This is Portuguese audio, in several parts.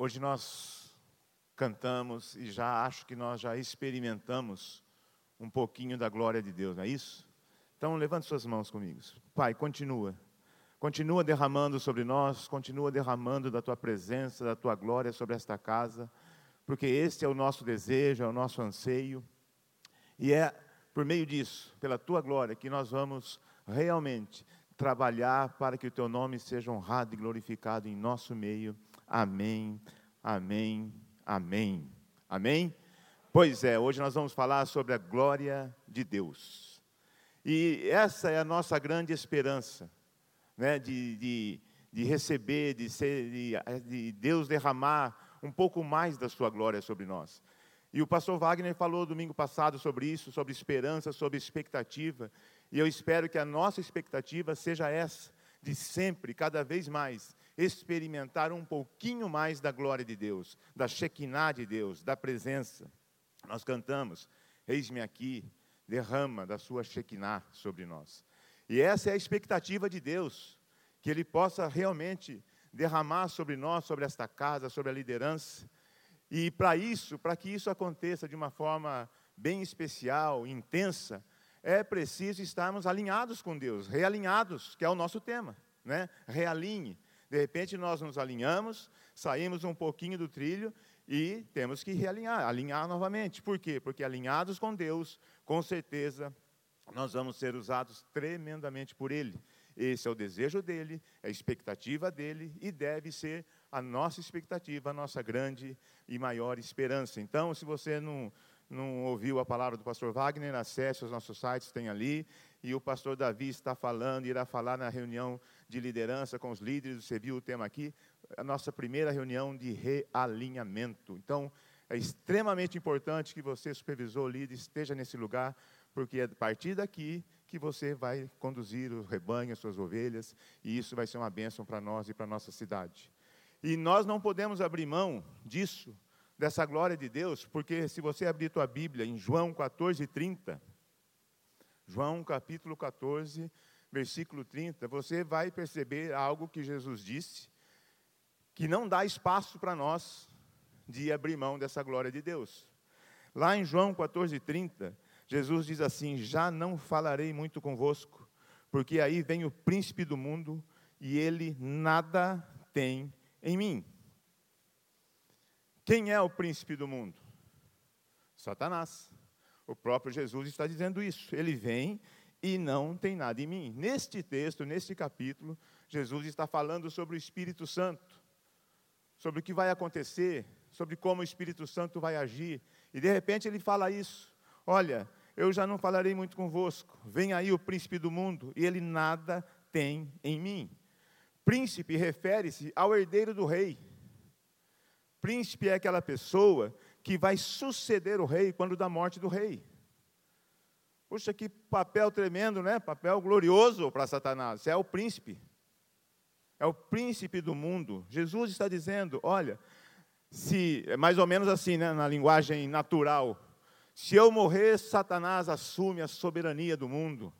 Hoje nós cantamos e já acho que nós já experimentamos um pouquinho da glória de Deus, não é isso? Então levante suas mãos comigo. Pai, continua. Continua derramando sobre nós, continua derramando da tua presença, da tua glória sobre esta casa, porque este é o nosso desejo, é o nosso anseio. E é por meio disso, pela tua glória, que nós vamos realmente trabalhar para que o teu nome seja honrado e glorificado em nosso meio. Amém, amém, amém. Amém? Pois é, hoje nós vamos falar sobre a glória de Deus. E essa é a nossa grande esperança, né, de, de, de receber, de, ser, de, de Deus derramar um pouco mais da sua glória sobre nós. E o pastor Wagner falou domingo passado sobre isso, sobre esperança, sobre expectativa. E eu espero que a nossa expectativa seja essa, de sempre, cada vez mais, experimentar um pouquinho mais da glória de Deus, da Shekinah de Deus, da presença. Nós cantamos, eis-me aqui, derrama da sua Shekinah sobre nós. E essa é a expectativa de Deus, que Ele possa realmente derramar sobre nós, sobre esta casa, sobre a liderança. E para isso, para que isso aconteça de uma forma bem especial, intensa, é preciso estarmos alinhados com Deus, realinhados, que é o nosso tema, né? Realinhe. De repente nós nos alinhamos, saímos um pouquinho do trilho e temos que realinhar, alinhar novamente. Por quê? Porque alinhados com Deus, com certeza nós vamos ser usados tremendamente por Ele. Esse é o desejo dele, é a expectativa dele e deve ser a nossa expectativa, a nossa grande e maior esperança. Então, se você não, não ouviu a palavra do pastor Wagner, acesse os nossos sites, tem ali. E o pastor Davi está falando, irá falar na reunião de liderança com os líderes. Você viu o tema aqui? A nossa primeira reunião de realinhamento. Então, é extremamente importante que você, supervisor, líder, esteja nesse lugar, porque é a partir daqui que você vai conduzir o rebanho, as suas ovelhas, e isso vai ser uma bênção para nós e para a nossa cidade. E nós não podemos abrir mão disso, dessa glória de Deus, porque se você abrir tua Bíblia em João 14, 30, João capítulo 14, versículo 30, você vai perceber algo que Jesus disse, que não dá espaço para nós de abrir mão dessa glória de Deus. Lá em João 14, 30, Jesus diz assim: Já não falarei muito convosco, porque aí vem o príncipe do mundo e ele nada tem em mim. Quem é o príncipe do mundo? Satanás. O próprio Jesus está dizendo isso. Ele vem e não tem nada em mim. Neste texto, neste capítulo, Jesus está falando sobre o Espírito Santo, sobre o que vai acontecer, sobre como o Espírito Santo vai agir. E de repente ele fala isso: Olha, eu já não falarei muito convosco. Vem aí o príncipe do mundo e ele nada tem em mim. Príncipe refere-se ao herdeiro do rei. Príncipe é aquela pessoa que vai suceder o rei quando da morte do rei. Puxa, que papel tremendo, né? Papel glorioso para Satanás. É o príncipe. É o príncipe do mundo. Jesus está dizendo: olha, se, é mais ou menos assim, né, na linguagem natural. Se eu morrer, Satanás assume a soberania do mundo.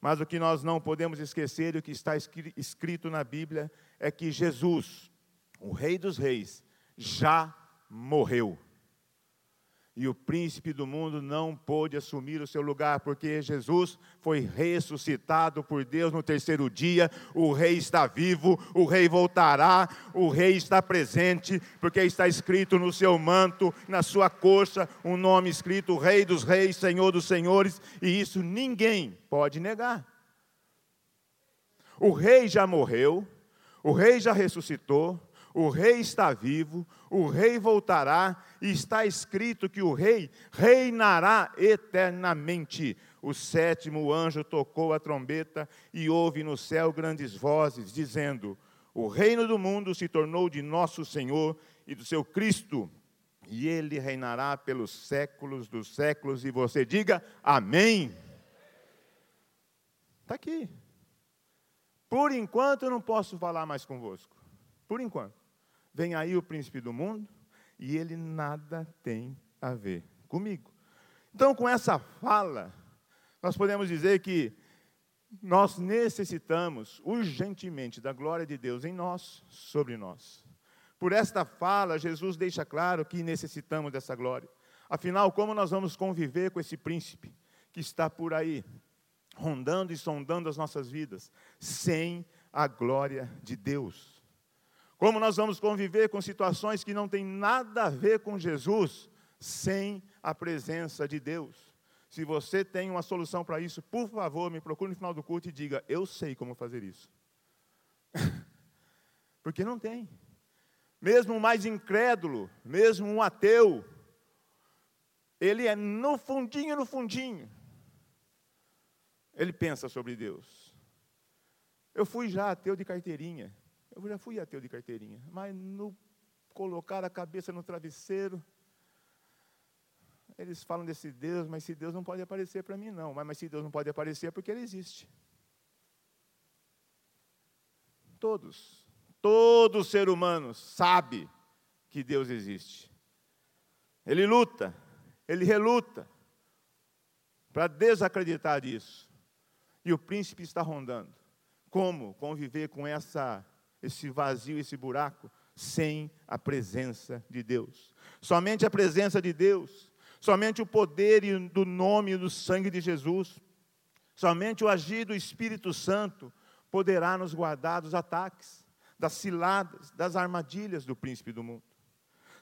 Mas o que nós não podemos esquecer, e o que está escrito na Bíblia, é que Jesus, o Rei dos Reis, já morreu. E o príncipe do mundo não pôde assumir o seu lugar, porque Jesus foi ressuscitado por Deus no terceiro dia. O rei está vivo, o rei voltará, o rei está presente, porque está escrito no seu manto, na sua coxa, um nome escrito: Rei dos Reis, Senhor dos Senhores, e isso ninguém pode negar. O rei já morreu, o rei já ressuscitou, o rei está vivo, o rei voltará, e está escrito que o rei reinará eternamente. O sétimo anjo tocou a trombeta e houve no céu grandes vozes, dizendo: O reino do mundo se tornou de nosso Senhor e do seu Cristo, e ele reinará pelos séculos dos séculos. E você diga amém. Está aqui. Por enquanto eu não posso falar mais convosco. Por enquanto. Vem aí o príncipe do mundo e ele nada tem a ver comigo. Então, com essa fala, nós podemos dizer que nós necessitamos urgentemente da glória de Deus em nós, sobre nós. Por esta fala, Jesus deixa claro que necessitamos dessa glória. Afinal, como nós vamos conviver com esse príncipe que está por aí, rondando e sondando as nossas vidas, sem a glória de Deus? Como nós vamos conviver com situações que não têm nada a ver com Jesus, sem a presença de Deus? Se você tem uma solução para isso, por favor, me procure no final do culto e diga: Eu sei como fazer isso. Porque não tem. Mesmo o mais incrédulo, mesmo um ateu, ele é no fundinho, no fundinho. Ele pensa sobre Deus. Eu fui já ateu de carteirinha. Eu já fui ateu de carteirinha. Mas no colocar a cabeça no travesseiro, eles falam desse Deus, mas se Deus não pode aparecer para mim, não. Mas, mas se Deus não pode aparecer é porque Ele existe. Todos, todo ser humano sabe que Deus existe. Ele luta, ele reluta para desacreditar disso. E o príncipe está rondando. Como conviver com essa, esse vazio, esse buraco, sem a presença de Deus? Somente a presença de Deus, somente o poder do nome e do sangue de Jesus, somente o agir do Espírito Santo poderá nos guardar dos ataques, das ciladas, das armadilhas do príncipe do mundo.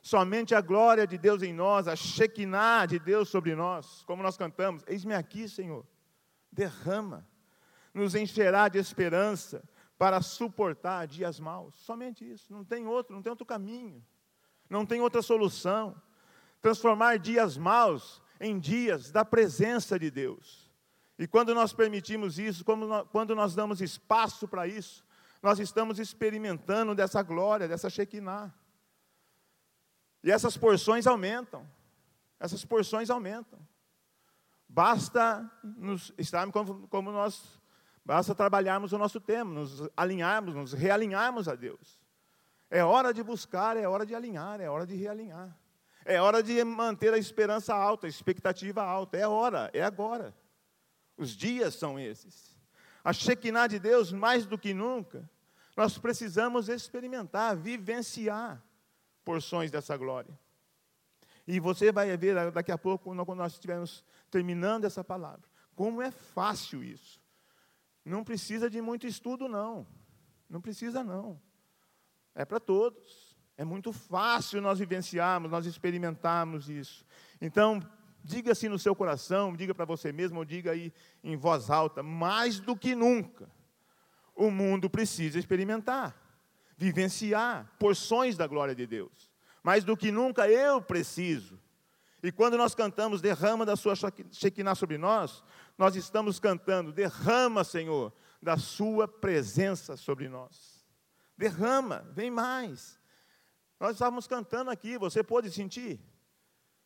Somente a glória de Deus em nós, a Shekinah de Deus sobre nós, como nós cantamos, eis-me aqui, Senhor, derrama, nos encherá de esperança para suportar dias maus. Somente isso, não tem outro, não tem outro caminho, não tem outra solução. Transformar dias maus em dias da presença de Deus. E quando nós permitimos isso, quando nós damos espaço para isso, nós estamos experimentando dessa glória, dessa Shekinah. E essas porções aumentam. Essas porções aumentam. Basta nos estarmos como, como nós, basta trabalharmos o nosso tema, nos alinharmos, nos realinharmos a Deus. É hora de buscar, é hora de alinhar, é hora de realinhar. É hora de manter a esperança alta, a expectativa alta. É hora, é agora. Os dias são esses. A Shekinah de Deus, mais do que nunca, nós precisamos experimentar, vivenciar porções dessa glória. E você vai ver daqui a pouco, quando nós estivermos terminando essa palavra, como é fácil isso. Não precisa de muito estudo, não. Não precisa, não. É para todos. É muito fácil nós vivenciarmos, nós experimentarmos isso. Então, diga assim no seu coração, diga para você mesmo, ou diga aí em voz alta, mais do que nunca, o mundo precisa experimentar vivenciar porções da glória de Deus. Mais do que nunca eu preciso. E quando nós cantamos, derrama da sua Shekinah sobre nós, nós estamos cantando, derrama, Senhor, da sua presença sobre nós. Derrama, vem mais. Nós estávamos cantando aqui, você pode sentir?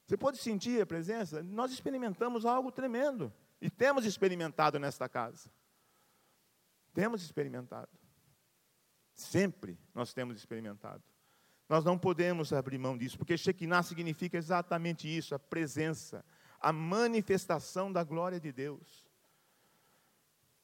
Você pode sentir a presença? Nós experimentamos algo tremendo. E temos experimentado nesta casa. Temos experimentado. Sempre nós temos experimentado. Nós não podemos abrir mão disso, porque Shekinah significa exatamente isso, a presença, a manifestação da glória de Deus.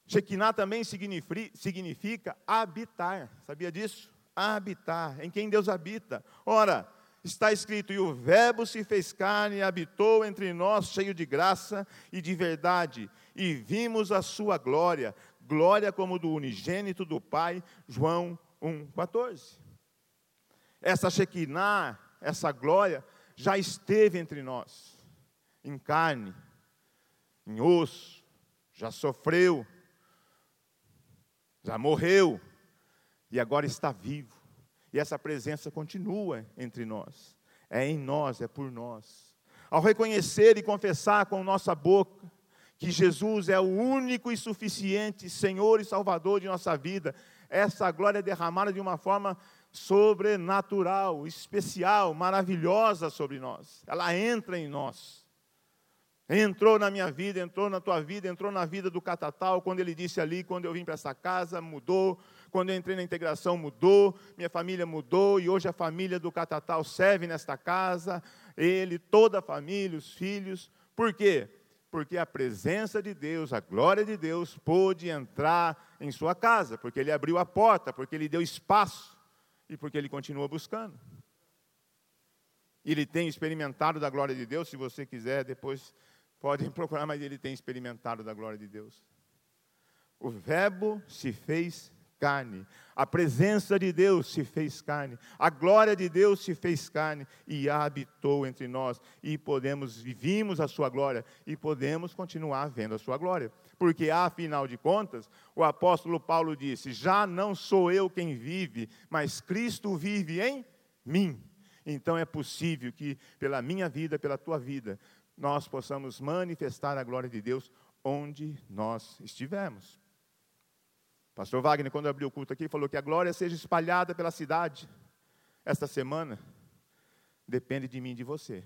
Shekinah também significa habitar, sabia disso? Habitar, em quem Deus habita. Ora, está escrito: E o Verbo se fez carne e habitou entre nós, cheio de graça e de verdade, e vimos a sua glória, glória como do unigênito do Pai, João 1,14. Essa Shekinah, essa glória, já esteve entre nós, em carne, em osso, já sofreu, já morreu, e agora está vivo. E essa presença continua entre nós. É em nós, é por nós. Ao reconhecer e confessar com nossa boca que Jesus é o único e suficiente Senhor e Salvador de nossa vida, essa glória é derramada de uma forma sobrenatural, especial, maravilhosa sobre nós. Ela entra em nós. Entrou na minha vida, entrou na tua vida, entrou na vida do Catatal, quando ele disse ali, quando eu vim para essa casa, mudou. Quando eu entrei na integração, mudou. Minha família mudou e hoje a família do Catatal serve nesta casa. Ele, toda a família, os filhos. Por quê? porque a presença de Deus, a glória de Deus, pôde entrar em sua casa, porque Ele abriu a porta, porque Ele deu espaço. e porque ele continua buscando. Ele tem experimentado da glória de Deus, se você quiser, depois podem procurar, mas ele tem experimentado da glória de Deus. O Verbo se fez carne, a presença de Deus se fez carne, a glória de Deus se fez carne e habitou entre nós, e podemos, vivimos a sua glória e podemos continuar vendo a sua glória, porque afinal de contas, o apóstolo Paulo disse: Já não sou eu quem vive, mas Cristo vive em mim. Então é possível que, pela minha vida, pela tua vida, nós possamos manifestar a glória de Deus onde nós estivermos. Pastor Wagner, quando abriu o culto aqui, falou que a glória seja espalhada pela cidade. Esta semana depende de mim e de você.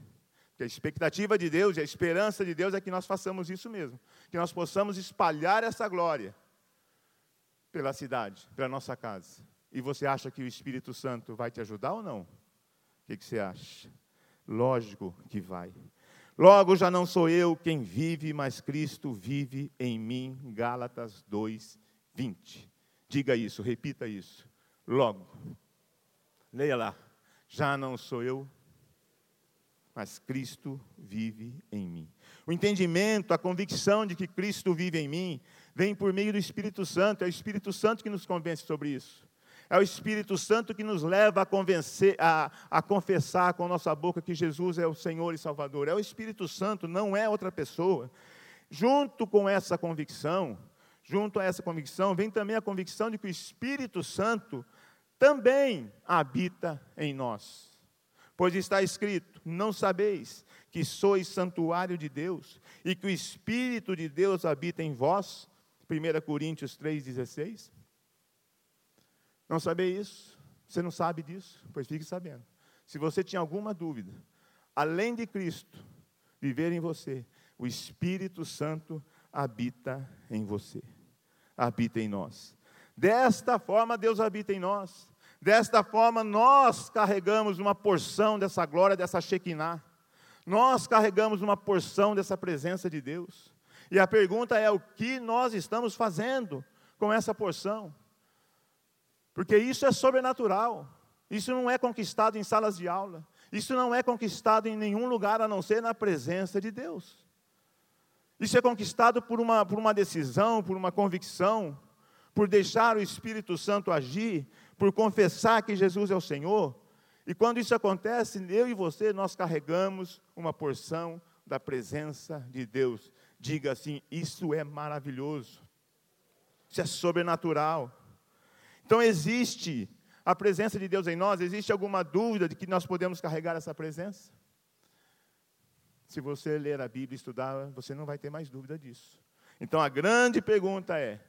Porque a expectativa de Deus e a esperança de Deus é que nós façamos isso mesmo. Que nós possamos espalhar essa glória pela cidade, pela nossa casa. E você acha que o Espírito Santo vai te ajudar ou não? O que, que você acha? Lógico que vai. Logo já não sou eu quem vive, mas Cristo vive em mim. Gálatas 2, 20. Diga isso, repita isso. Logo. Leia lá. Já não sou eu, mas Cristo vive em mim. O entendimento, a convicção de que Cristo vive em mim, vem por meio do Espírito Santo. É o Espírito Santo que nos convence sobre isso. É o Espírito Santo que nos leva a, convencer, a, a confessar com nossa boca que Jesus é o Senhor e Salvador. É o Espírito Santo, não é outra pessoa. Junto com essa convicção, junto a essa convicção, vem também a convicção de que o Espírito Santo também habita em nós. Pois está escrito: Não sabeis que sois santuário de Deus e que o Espírito de Deus habita em vós? 1 Coríntios 3,16. Não saber isso? Você não sabe disso? Pois fique sabendo. Se você tinha alguma dúvida, além de Cristo viver em você, o Espírito Santo habita em você habita em nós. Desta forma, Deus habita em nós. Desta forma, nós carregamos uma porção dessa glória, dessa Shekinah. Nós carregamos uma porção dessa presença de Deus. E a pergunta é: o que nós estamos fazendo com essa porção? Porque isso é sobrenatural. Isso não é conquistado em salas de aula. Isso não é conquistado em nenhum lugar a não ser na presença de Deus. Isso é conquistado por uma, por uma decisão, por uma convicção, por deixar o Espírito Santo agir, por confessar que Jesus é o Senhor. E quando isso acontece, eu e você, nós carregamos uma porção da presença de Deus. Diga assim: isso é maravilhoso, isso é sobrenatural. Então existe a presença de Deus em nós, existe alguma dúvida de que nós podemos carregar essa presença? Se você ler a Bíblia e estudar, você não vai ter mais dúvida disso. Então a grande pergunta é,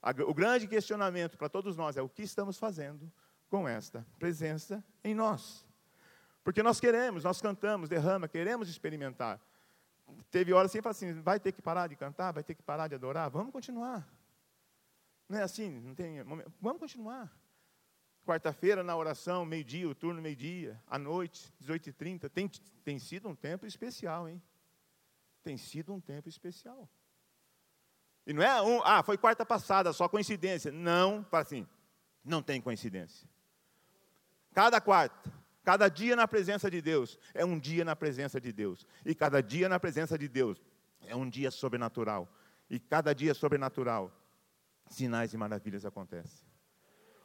a, o grande questionamento para todos nós é o que estamos fazendo com esta presença em nós. Porque nós queremos, nós cantamos, derrama, queremos experimentar. Teve horas assim, assim, vai ter que parar de cantar, vai ter que parar de adorar, vamos continuar. Não é assim, não tem, vamos continuar. Quarta-feira na oração, meio-dia, o turno meio-dia, à noite, 18h30. Tem, tem sido um tempo especial, hein? Tem sido um tempo especial. E não é um, ah, foi quarta passada, só coincidência. Não, assim, não tem coincidência. Cada quarta, cada dia na presença de Deus é um dia na presença de Deus. E cada dia na presença de Deus é um dia sobrenatural. E cada dia sobrenatural, sinais e maravilhas acontecem.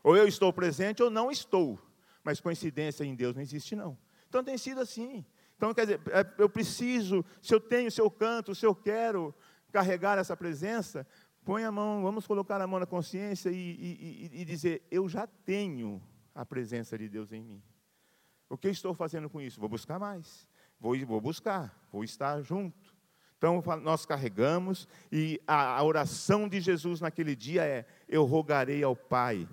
Ou eu estou presente ou não estou. Mas coincidência em Deus não existe, não. Então tem sido assim. Então, quer dizer, é, eu preciso, se eu tenho, se eu canto, se eu quero carregar essa presença, põe a mão, vamos colocar a mão na consciência e, e, e, dizer: Eu já tenho a presença de Deus em mim. O que eu estou fazendo com isso? Vou buscar mais. Vou, vou buscar, vou estar junto. Então, nós carregamos, e a, a oração de Jesus naquele dia é: Eu rogarei ao Pai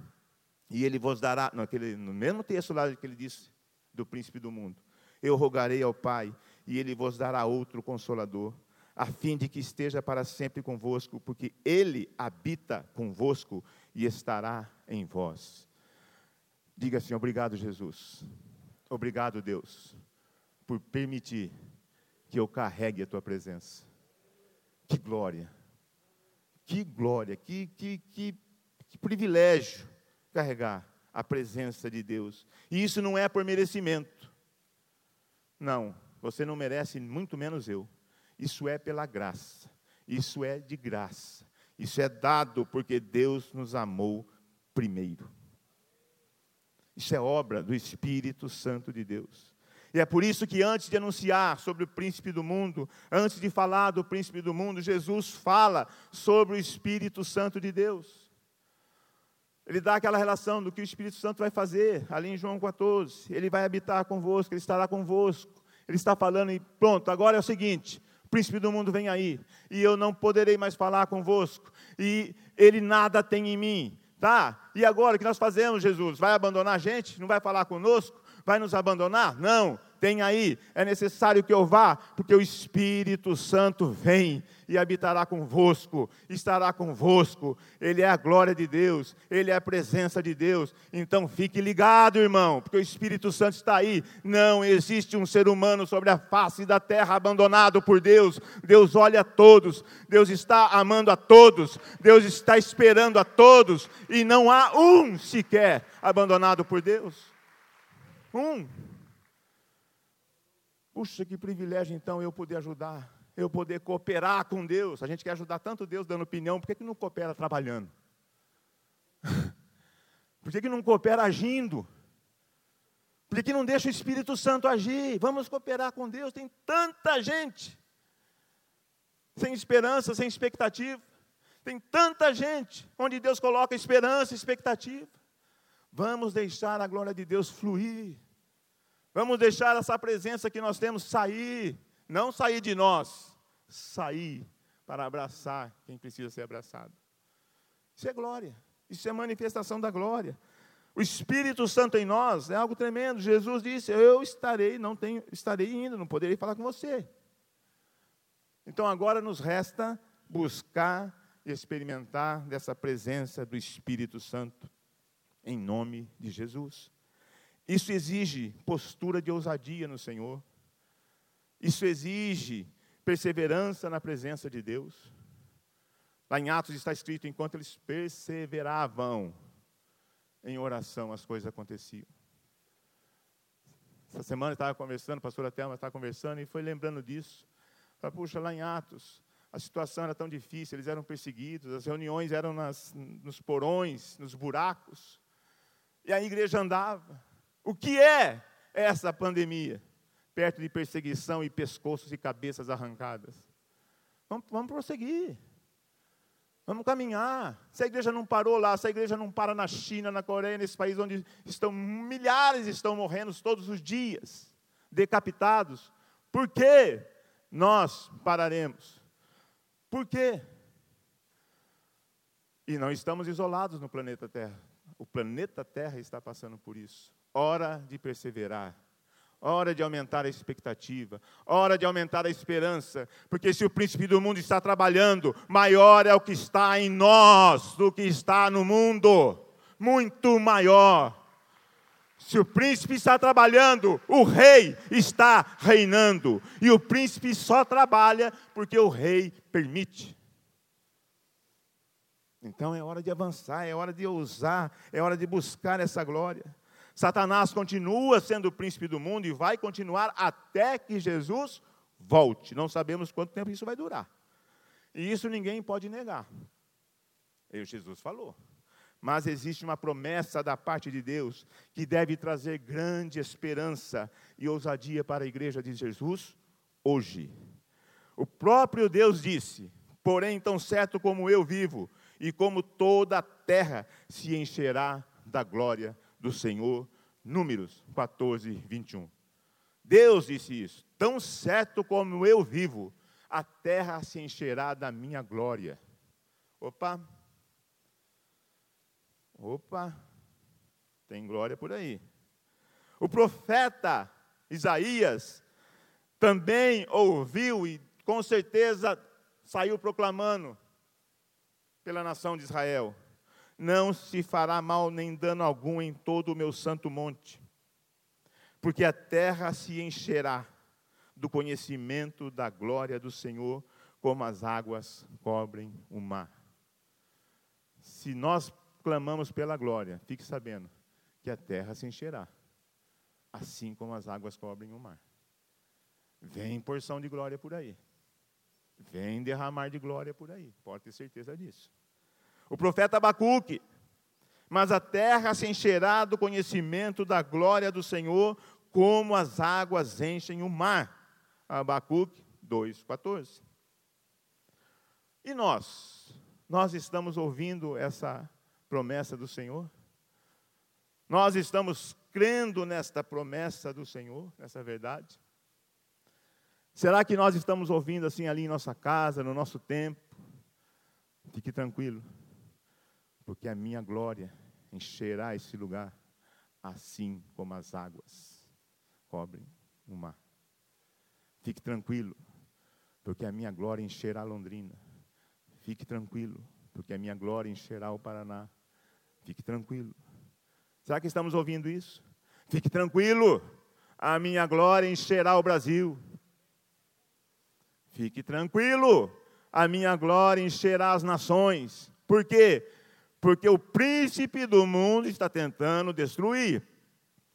e ele vos dará, naquele, no mesmo texto lá que ele disse do príncipe do mundo: Eu rogarei ao Pai, e ele vos dará outro consolador, a fim de que esteja para sempre convosco, porque ele habita convosco e estará em vós. Diga assim: Obrigado, Jesus. Obrigado, Deus, por permitir que eu carregue a tua presença. Que glória, que glória, que, que, que, que privilégio carregar a presença de Deus. E isso não é por merecimento. Não, você não merece, muito menos eu. Isso é pela graça. Isso é de graça. Isso é dado porque Deus nos amou primeiro. Isso é obra do Espírito Santo de Deus. E é por isso que antes de anunciar sobre o príncipe do mundo, antes de falar do príncipe do mundo, Jesus fala sobre o Espírito Santo de Deus. Ele dá aquela relação do que o Espírito Santo vai fazer, ali em João 14. Ele vai habitar convosco, ele estará convosco. Ele está falando e pronto, agora é o seguinte: o príncipe do mundo vem aí, e eu não poderei mais falar convosco, e ele nada tem em mim. Tá? E agora o que nós fazemos, Jesus? Vai abandonar a gente? Não vai falar conosco? Vai nos abandonar? Não tem aí, é necessário que eu vá, porque o Espírito Santo vem e habitará convosco, estará convosco. Ele é a glória de Deus, ele é a presença de Deus. Então fique ligado, irmão, porque o Espírito Santo está aí. Não existe um ser humano sobre a face da terra abandonado por Deus. Deus olha a todos, Deus está amando a todos, Deus está esperando a todos, e não há um sequer abandonado por Deus. Um. Puxa, que privilégio então eu poder ajudar, eu poder cooperar com Deus. A gente quer ajudar tanto Deus dando opinião, por que, que não coopera trabalhando? Por que, que não coopera agindo? Por que, não deixa o Espírito Santo agir? Vamos cooperar com Deus. Tem tanta gente sem esperança, sem expectativa. Tem tanta gente onde Deus coloca esperança, expectativa. Vamos deixar a glória de Deus fluir. Vamos deixar essa presença que nós temos sair, não sair de nós, sair para abraçar quem precisa ser abraçado. Isso é glória, isso é manifestação da glória. O Espírito Santo em nós é algo tremendo. Jesus disse: Eu estarei, não tenho, estarei indo, não poderei falar com você. Então agora nos resta buscar e experimentar dessa presença do Espírito Santo, em nome de Jesus. Isso exige postura de ousadia no Senhor. Isso exige perseverança na presença de Deus. Lá em Atos está escrito: enquanto eles perseveravam em oração, as coisas aconteciam. Essa semana eu estava conversando, a pastora Thelma estava conversando e foi lembrando disso. Falei, puxa, lá em Atos, a situação era tão difícil, eles eram perseguidos, as reuniões eram nas, nos porões, nos buracos, e a igreja andava. O que é essa pandemia? Perto de perseguição e pescoços e cabeças arrancadas. Vamos, vamos prosseguir. Vamos caminhar. Se a igreja não parou lá, se a igreja não para na China, na Coreia, nesse país onde estão milhares estão morrendo todos os dias, decapitados, por que nós pararemos? Por quê? E não estamos isolados no planeta Terra. O planeta Terra está passando por isso. Hora de perseverar. Hora de aumentar a expectativa, hora de aumentar a esperança, porque se o príncipe do mundo está trabalhando, maior é o que está em nós do que está no mundo, muito maior. Se o príncipe está trabalhando, o rei está reinando, e o príncipe só trabalha porque o rei permite. Então é hora de avançar, é hora de ousar, é hora de buscar essa glória. Satanás continua sendo o príncipe do mundo e vai continuar até que Jesus volte. Não sabemos quanto tempo isso vai durar. E isso ninguém pode negar. E Jesus falou. Mas existe uma promessa da parte de Deus que deve trazer grande esperança e ousadia para a igreja de Jesus hoje. O próprio Deus disse: Porém, tão certo como eu vivo, e como toda a terra se encherá da glória do Senhor. Números 14, 21. Deus disse isso. Tão certo como eu vivo, a terra se encherá da minha glória. Opa. Opa. Tem glória por aí. O profeta Isaías também ouviu e com certeza saiu proclamando pela nação de Israel não se fará mal nem dano algum em todo o meu santo monte, porque a terra se encherá do conhecimento da glória do Senhor, como as águas cobrem o mar. Se nós clamamos pela glória, fique sabendo, que a terra se encherá, assim como as águas cobrem o mar. Vem porção de glória por aí. Vem derramar de glória por aí. Pode ter certeza disso. O profeta Abacuque. Mas a terra se encherá do conhecimento da glória do Senhor, como as águas enchem o mar. Abacuque 2,14. E nós? Nós estamos ouvindo essa promessa do Senhor? Nós estamos crendo nesta promessa do Senhor, nessa verdade? Será que nós estamos ouvindo assim ali em nossa casa, no nosso tempo? Fique tranquilo, porque a minha glória encherá esse lugar, assim como as águas cobrem o mar. Fique tranquilo, porque a minha glória encherá Londrina. Fique tranquilo, porque a minha glória encherá o Paraná. Fique tranquilo. Será que estamos ouvindo isso? Fique tranquilo, a minha glória encherá o Brasil. Fique tranquilo, a minha glória encherá as nações. Por quê? Porque o príncipe do mundo está tentando destruir,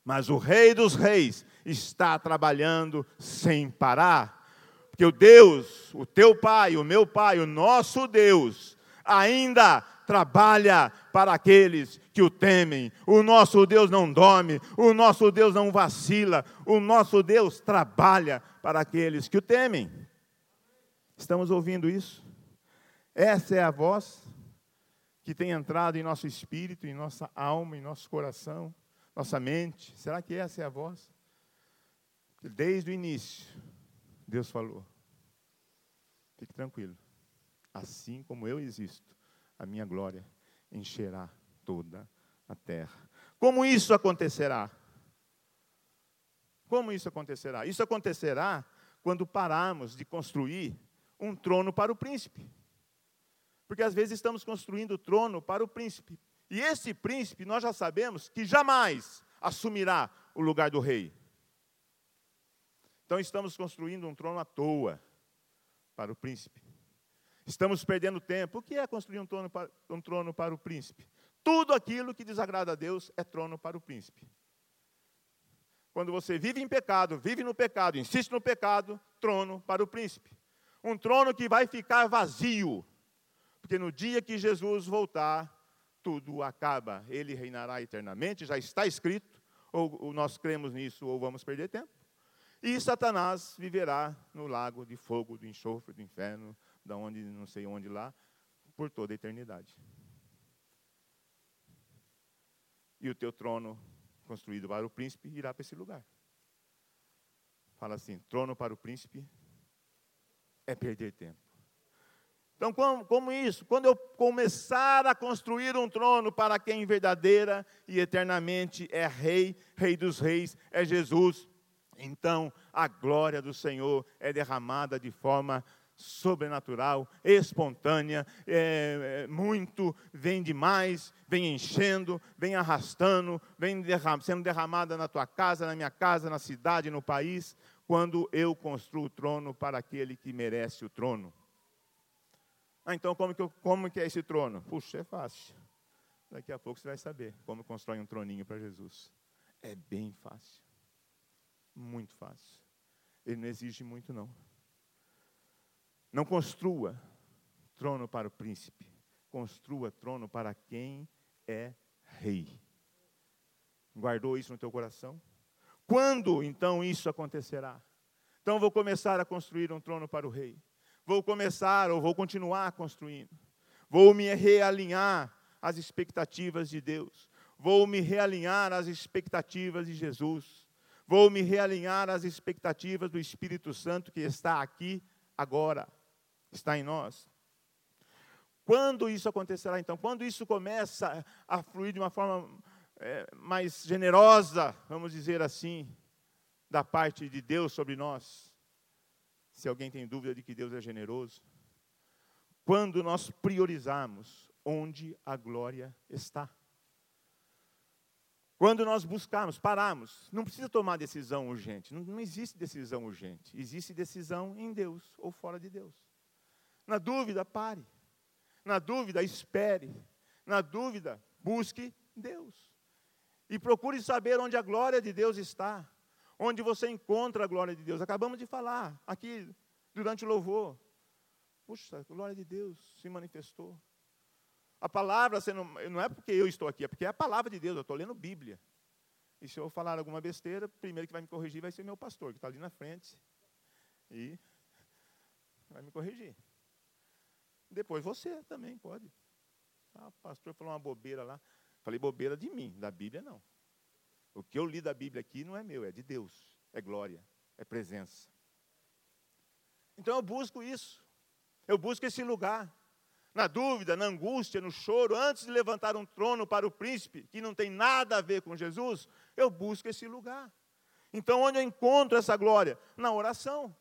mas o rei dos reis está trabalhando sem parar. Porque o Deus, o teu pai, o meu pai, o nosso Deus, ainda trabalha para aqueles que o temem. O nosso Deus não dorme, o nosso Deus não vacila, o nosso Deus trabalha para aqueles que o temem. Estamos ouvindo isso? Essa é a voz que tem entrado em nosso espírito, em nossa alma, em nosso coração, nossa mente. Será que essa é a voz? Desde o início, Deus falou: fique tranquilo, assim como eu existo, a minha glória encherá toda a terra. Como isso acontecerá? Como isso acontecerá? Isso acontecerá quando pararmos de construir um trono para o príncipe. Porque às vezes estamos construindo o trono para o príncipe. E esse príncipe, nós já sabemos que jamais assumirá o lugar do rei. Então estamos construindo um trono à toa para o príncipe. Estamos perdendo tempo. O que é construir um trono para, um trono para o príncipe? Tudo aquilo que desagrada a Deus é trono para o príncipe. Quando você vive em pecado, vive no pecado, insiste no pecado, trono para o príncipe um trono que vai ficar vazio, porque no dia que Jesus voltar, tudo acaba, ele reinará eternamente, já está escrito, ou, nós cremos nisso, ou vamos perder tempo. E Satanás viverá no lago de fogo, do enxofre, do inferno, da onde, não sei onde lá, por toda a eternidade. E o teu trono, construído para o príncipe, irá para esse lugar. Fala assim: trono para o príncipe, é perder tempo. Então, como, como, isso? Quando eu começar a construir um trono para quem verdadeira e eternamente é Rei, Rei dos Reis, é Jesus, então a glória do Senhor é derramada de forma sobrenatural, espontânea, é, é, muito, vem demais, vem enchendo, vem arrastando, vem derram sendo derramada na tua casa, na minha casa, na cidade, no país, quando eu construo o trono para aquele que merece o trono. Ah, então como que, eu, como que é esse trono? Puxa, é fácil. Daqui a pouco você vai saber como constrói um troninho para Jesus. É bem fácil. Muito fácil. Ele não exige muito, não. Não construa trono para o príncipe. Construa trono para quem é rei. Guardou isso no teu coração? Quando então isso acontecerá? Então vou começar a construir um trono para o rei. Vou começar ou vou continuar construindo. Vou me realinhar às expectativas de Deus. Vou me realinhar às expectativas de Jesus. Vou me realinhar às expectativas do Espírito Santo que está aqui agora, está em nós. Quando isso acontecerá então? Quando isso começa a fluir de uma forma é, mais generosa, vamos dizer assim, da parte de Deus sobre nós. Se alguém tem dúvida de que Deus é generoso, quando nós priorizarmos onde a glória está. Quando nós buscarmos, pararmos, não precisa tomar decisão urgente, não, não, existe decisão urgente, existe decisão em Deus ou fora de Deus. Na dúvida, pare. Na dúvida, espere. Na dúvida, busque Deus. E procure saber onde a glória de Deus está, onde você encontra a glória de Deus. Acabamos de falar aqui durante o louvor. Puxa, a glória de Deus se manifestou. A palavra, não é porque eu estou aqui, é porque é a palavra de Deus, eu estou lendo Bíblia. E se eu falar alguma besteira, o primeiro que vai me corrigir vai ser meu pastor, que está ali na frente. E vai me corrigir. Depois você também pode. Ah, o pastor falou uma bobeira lá. Falei bobeira de mim, da Bíblia não. O que eu li da Bíblia aqui não é meu, é de Deus. É glória, é presença. Então eu busco isso. Eu busco esse lugar. Na dúvida, na angústia, no choro, antes de levantar um trono para o príncipe, que não tem nada a ver com Jesus, eu busco esse lugar. Então, onde eu encontro essa glória? Na oração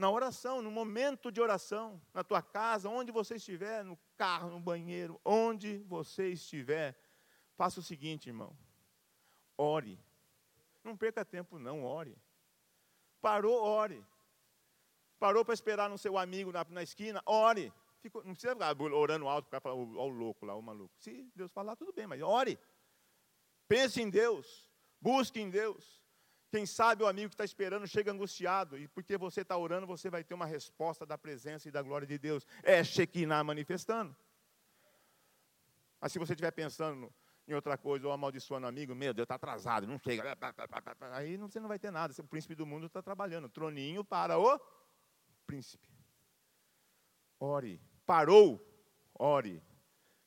na oração, no momento de oração, na tua casa, onde você estiver, no carro, no banheiro, onde você estiver, faça o seguinte, irmão. Ore. Não perca tempo, não, ore. Parou, ore. Parou para esperar no seu amigo na, na esquina, ore. Fico, não precisa ficar orando alto para falar, o louco lá, o maluco. Se Deus falar, tudo bem, mas ore. Pense em Deus. Busque em Deus. Quem sabe o amigo que está esperando chega angustiado, e porque você está orando, você vai ter uma resposta da presença e da glória de Deus. É Shekinah manifestando. Mas se você estiver pensando em outra coisa, ou amaldiçoando o amigo, meu Deus, está atrasado, não chega. Aí você não vai ter nada. O príncipe do mundo está trabalhando. Troninho para o príncipe. Ore. Parou, ore.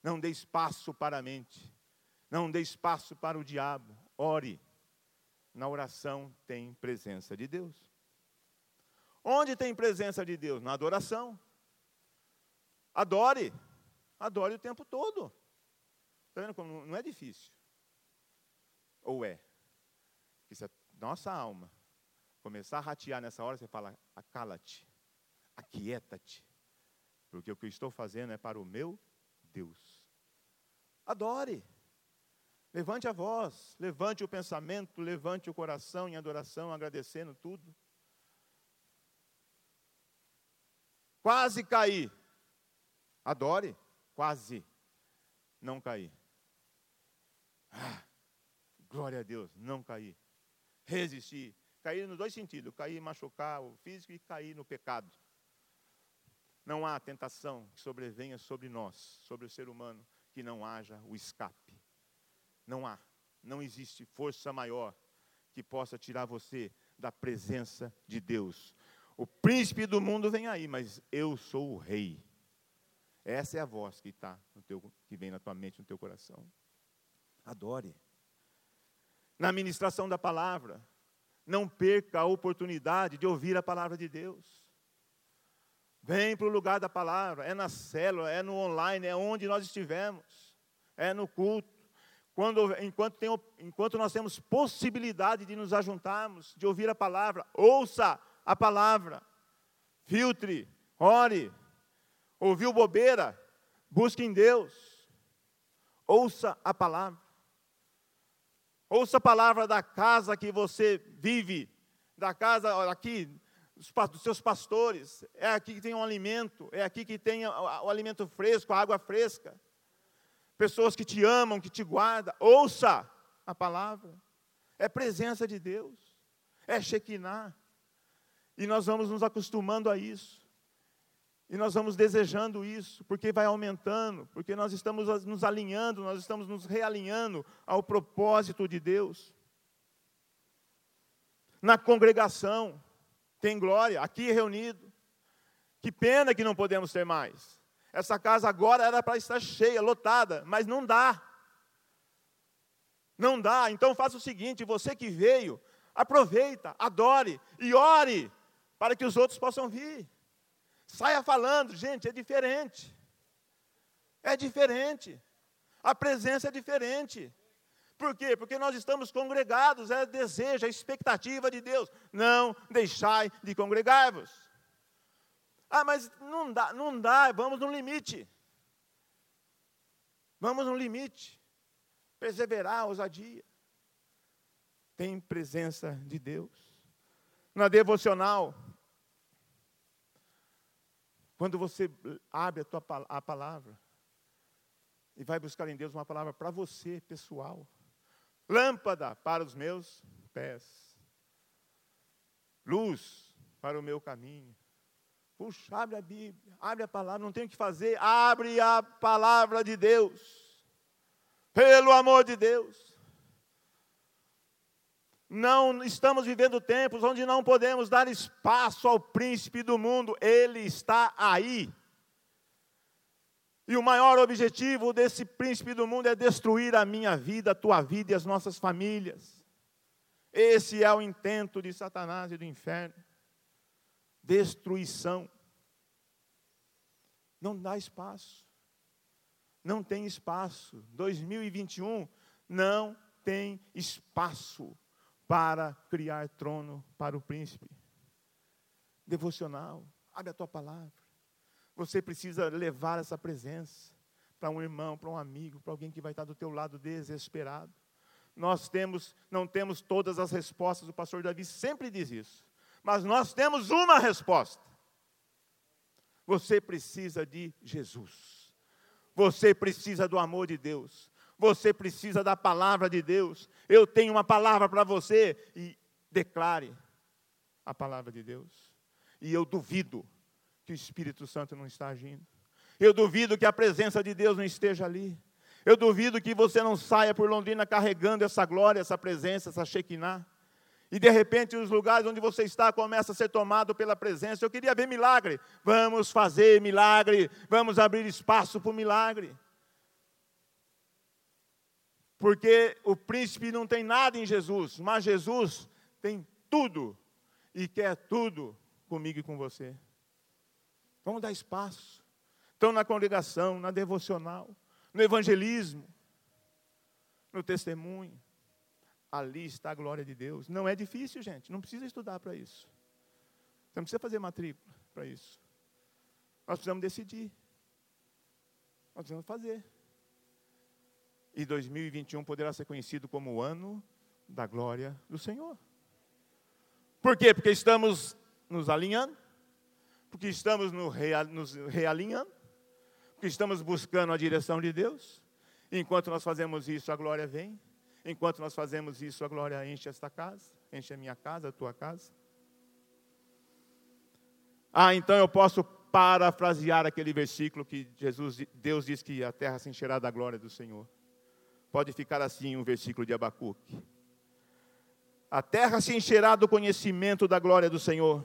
Não dê espaço para a mente. Não dê espaço para o diabo. Ore na oração tem presença de Deus. Onde tem presença de Deus? Na adoração. Adore. Adore o tempo todo. Está vendo como não é difícil? Ou é? Que se a nossa alma começar a ratear nessa hora, você fala, acala-te, aquieta-te. Porque o que eu estou fazendo é para o meu Deus. Adore. Levante a voz, levante o pensamento, levante o coração em adoração, agradecendo tudo. Quase cair. Adore, quase não cair. Ah, glória a Deus, não cair. Resistir. Cair nos dois sentidos: cair machucar o físico e cair no pecado. Não há tentação que sobrevenha sobre nós, sobre o ser humano, que não haja o escape. Não há, não existe força maior que possa tirar você da presença de Deus. O príncipe do mundo vem aí, mas eu sou o rei. Essa é a voz que está no teu, que vem na tua mente, no teu coração. Adore. Na ministração da palavra, não perca a oportunidade de ouvir a palavra de Deus. Vem para o lugar da palavra, é na célula, é no online, é onde nós estivermos, é no culto. Quando, enquanto, tem, enquanto nós temos possibilidade de nos ajuntarmos, de ouvir a palavra, ouça a palavra, filtre, ore, ouviu bobeira, busque em Deus, ouça a palavra, ouça a palavra da casa que você vive, da casa aqui, dos seus pastores, é aqui que tem um alimento, é aqui que tem o alimento fresco, a água fresca pessoas que te amam, que te guardam. Ouça a palavra. É presença de Deus. É Shekinah. E nós vamos nos acostumando a isso. E nós vamos desejando isso, porque vai aumentando, porque nós estamos nos alinhando, nós estamos nos realinhando ao propósito de Deus. Na congregação, tem glória, aqui reunido. Que pena que não podemos ter mais. Essa casa agora era para estar cheia, lotada, mas não dá. Não dá. Então faça o seguinte: você que veio, aproveita, adore e ore para que os outros possam vir. Saia falando, gente, é diferente. É diferente. A presença é diferente. Por quê? Porque nós estamos congregados, é desejo, é expectativa de Deus. Não deixai de congregar-vos. Ah, mas não dá, não dá, vamos no limite. Vamos no limite. Perseverar, ousadia. Tem presença de Deus. Na devocional, quando você abre a, tua, a palavra, E vai buscar em Deus uma palavra para você, pessoal. Lâmpada para os meus pés. Luz para o meu caminho. Puxa, abre a Bíblia, abre a palavra, não tem o que fazer, abre a palavra de Deus. Pelo amor de Deus. Não estamos vivendo tempos onde não podemos dar espaço ao príncipe do mundo, ele está aí. E o maior objetivo desse príncipe do mundo é destruir a minha vida, a tua vida e as nossas famílias. Esse é o intento de Satanás e do inferno. Destruição. Não dá espaço. Não tem espaço. 2021 não tem espaço para criar trono para o príncipe. Devocional. Abre a tua palavra. Você precisa levar essa presença para um irmão, para um amigo, para alguém que vai estar do teu lado desesperado. Nós temos, não temos todas as respostas, o pastor Davi sempre diz isso. Mas nós temos uma resposta. Você precisa de Jesus. Você precisa do amor de Deus. Você precisa da palavra de Deus. Eu tenho uma palavra para você e declare a palavra de Deus. E eu duvido que o Espírito Santo não está agindo. Eu duvido que a presença de Deus não esteja ali. Eu duvido que você não saia por Londrina carregando essa glória, essa presença, essa Shekinah. E de repente os lugares onde você está começam a ser tomados pela presença. Eu queria ver milagre. Vamos fazer milagre. Vamos abrir espaço para o milagre. Porque o príncipe não tem nada em Jesus, mas Jesus tem tudo e quer tudo comigo e com você. Vamos dar espaço. Então, na congregação, na devocional, no evangelismo, no testemunho, ali está a glória de Deus. Não é difícil, gente, não precisa estudar para isso. Você não precisa fazer matrícula para isso. Nós precisamos decidir. Nós precisamos fazer. E 2021 poderá ser conhecido como o ano da glória do Senhor. Por quê? Porque estamos nos alinhando porque estamos nos realinhando, porque estamos buscando a direção de Deus. Enquanto nós fazemos isso, a glória vem. Enquanto nós fazemos isso, a glória enche esta casa, enche a minha casa, a tua casa. Ah, então eu posso parafrasear aquele versículo que Jesus, Deus diz que a terra se encherá da glória do Senhor. Pode ficar assim um versículo de Abacuque. A terra se encherá do conhecimento da glória do Senhor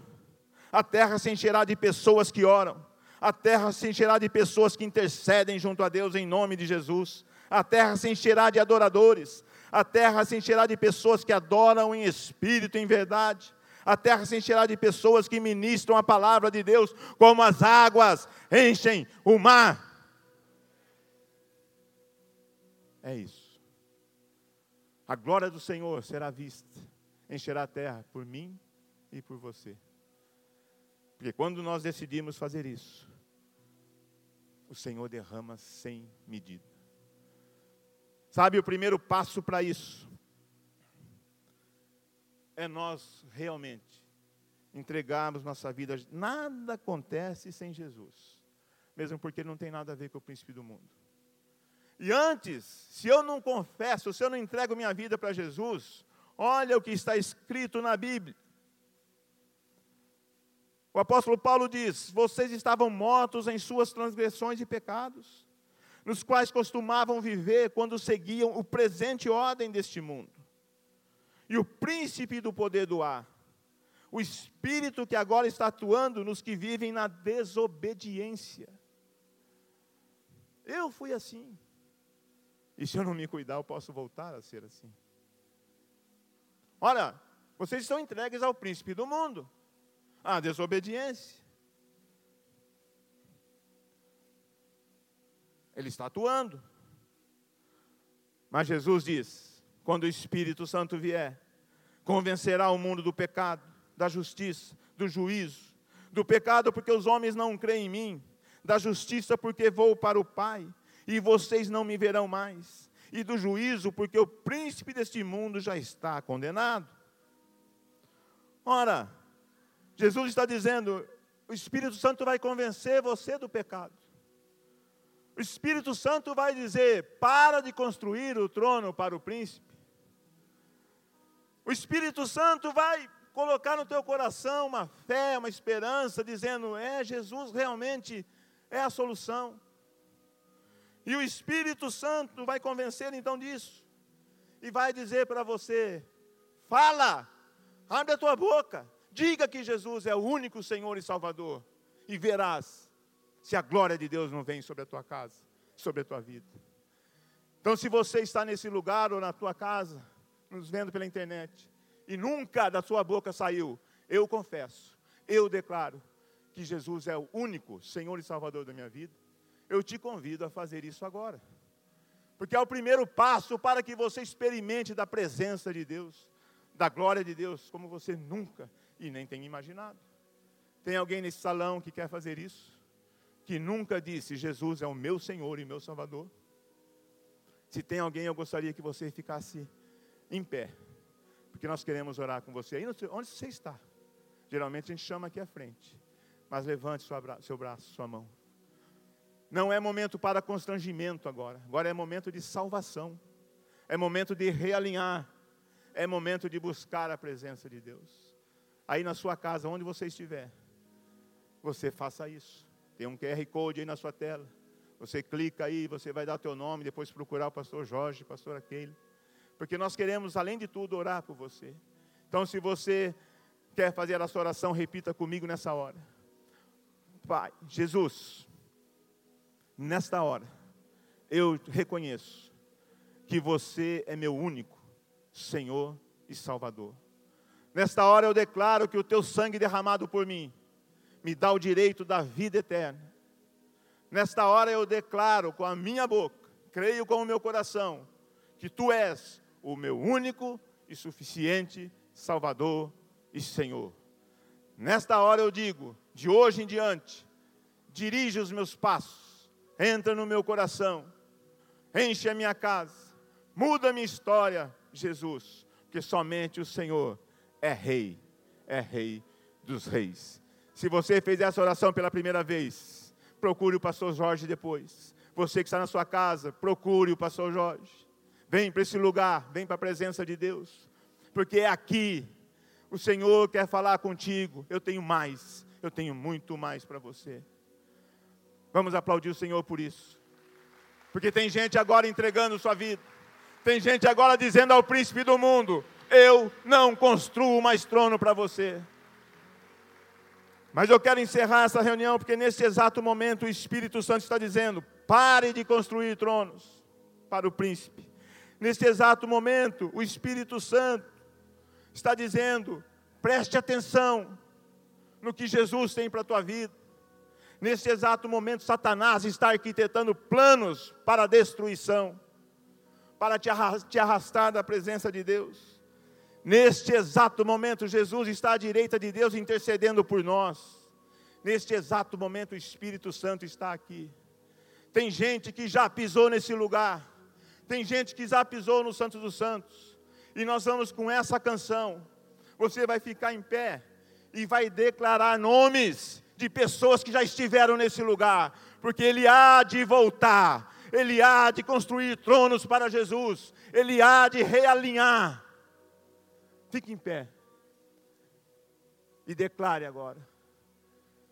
a terra se encherá de pessoas que oram, a terra se encherá de pessoas que intercedem junto a Deus em nome de Jesus, a terra se encherá de adoradores, a terra se encherá de pessoas que adoram em espírito e em verdade, a terra se encherá de pessoas que ministram a palavra de Deus, como as águas enchem o mar. É isso. A glória do Senhor será vista, encherá a terra por mim e por você. Porque quando nós decidimos fazer isso, o Senhor derrama sem medida. Sabe, o primeiro passo para isso é nós realmente entregarmos nossa vida. Nada acontece sem Jesus, mesmo porque não tem nada a ver com o príncipe do mundo. E antes, se eu não confesso, se eu não entrego minha vida para Jesus, olha o que está escrito na Bíblia. O apóstolo Paulo diz: Vocês estavam mortos em suas transgressões e pecados, nos quais costumavam viver quando seguiam o presente ordem deste mundo. E o príncipe do poder do ar, o espírito que agora está atuando nos que vivem na desobediência. Eu fui assim. E se eu não me cuidar, eu posso voltar a ser assim. Olha, vocês estão entregues ao príncipe do mundo. A desobediência. Ele está atuando. Mas Jesus diz: quando o Espírito Santo vier, convencerá o mundo do pecado, da justiça, do juízo, do pecado porque os homens não creem em mim, da justiça porque vou para o Pai e vocês não me verão mais, e do juízo porque o príncipe deste mundo já está condenado. Ora, Jesus está dizendo: o Espírito Santo vai convencer você do pecado. O Espírito Santo vai dizer: para de construir o trono para o príncipe. O Espírito Santo vai colocar no teu coração uma fé, uma esperança, dizendo: é, Jesus realmente é a solução. E o Espírito Santo vai convencer então disso, e vai dizer para você: fala, abre a tua boca, diga que Jesus é o único Senhor e Salvador, e verás se a glória de Deus não vem sobre a tua casa, sobre a tua vida. Então, se você está nesse lugar ou na tua casa, nos vendo pela internet, e nunca da sua boca saiu, eu confesso, eu declaro que Jesus é o único Senhor e Salvador da minha vida, eu te convido a fazer isso agora. Porque é o primeiro passo para que você experimente da presença de Deus, da glória de Deus, como você nunca e nem tem imaginado. Tem alguém nesse salão que quer fazer isso? Que nunca disse: Jesus é o meu Senhor e meu Salvador? Se tem alguém, eu gostaria que você ficasse em pé, porque nós queremos orar com você. Aí, onde você está? Geralmente a gente chama aqui à frente, mas levante seu braço, sua mão. Não é momento para constrangimento agora, agora é momento de salvação, é momento de realinhar, é momento de buscar a presença de Deus. Aí na sua casa, onde você estiver, você faça isso. Tem um QR Code aí na sua tela. Você clica aí, você vai dar o teu nome, depois procurar o pastor Jorge, pastor aquele. Porque nós queremos, além de tudo, orar por você. Então, se você quer fazer essa oração, repita comigo nessa hora. Pai, Jesus, nesta hora, eu reconheço que você é meu único Senhor e Salvador. Nesta hora eu declaro que o teu sangue derramado por mim me dá o direito da vida eterna. Nesta hora eu declaro com a minha boca, creio com o meu coração, que tu és o meu único e suficiente Salvador e Senhor. Nesta hora eu digo, de hoje em diante, dirige os meus passos, entra no meu coração, enche a minha casa, muda a minha história, Jesus, porque somente o Senhor é Rei, é Rei dos Reis. Se você fez essa oração pela primeira vez, procure o pastor Jorge depois. Você que está na sua casa, procure o pastor Jorge. Vem para esse lugar, vem para a presença de Deus, porque é aqui o Senhor quer falar contigo. Eu tenho mais, eu tenho muito mais para você. Vamos aplaudir o Senhor por isso, porque tem gente agora entregando sua vida, tem gente agora dizendo ao príncipe do mundo: Eu não construo mais trono para você. Mas eu quero encerrar essa reunião porque nesse exato momento o Espírito Santo está dizendo: pare de construir tronos para o príncipe. Nesse exato momento, o Espírito Santo está dizendo: preste atenção no que Jesus tem para a tua vida. Nesse exato momento, Satanás está arquitetando planos para a destruição, para te arrastar da presença de Deus. Neste exato momento, Jesus está à direita de Deus intercedendo por nós. Neste exato momento, o Espírito Santo está aqui. Tem gente que já pisou nesse lugar. Tem gente que já pisou no Santo dos Santos. E nós vamos com essa canção. Você vai ficar em pé e vai declarar nomes de pessoas que já estiveram nesse lugar, porque ele há de voltar, ele há de construir tronos para Jesus, ele há de realinhar Fique em pé. E declare agora.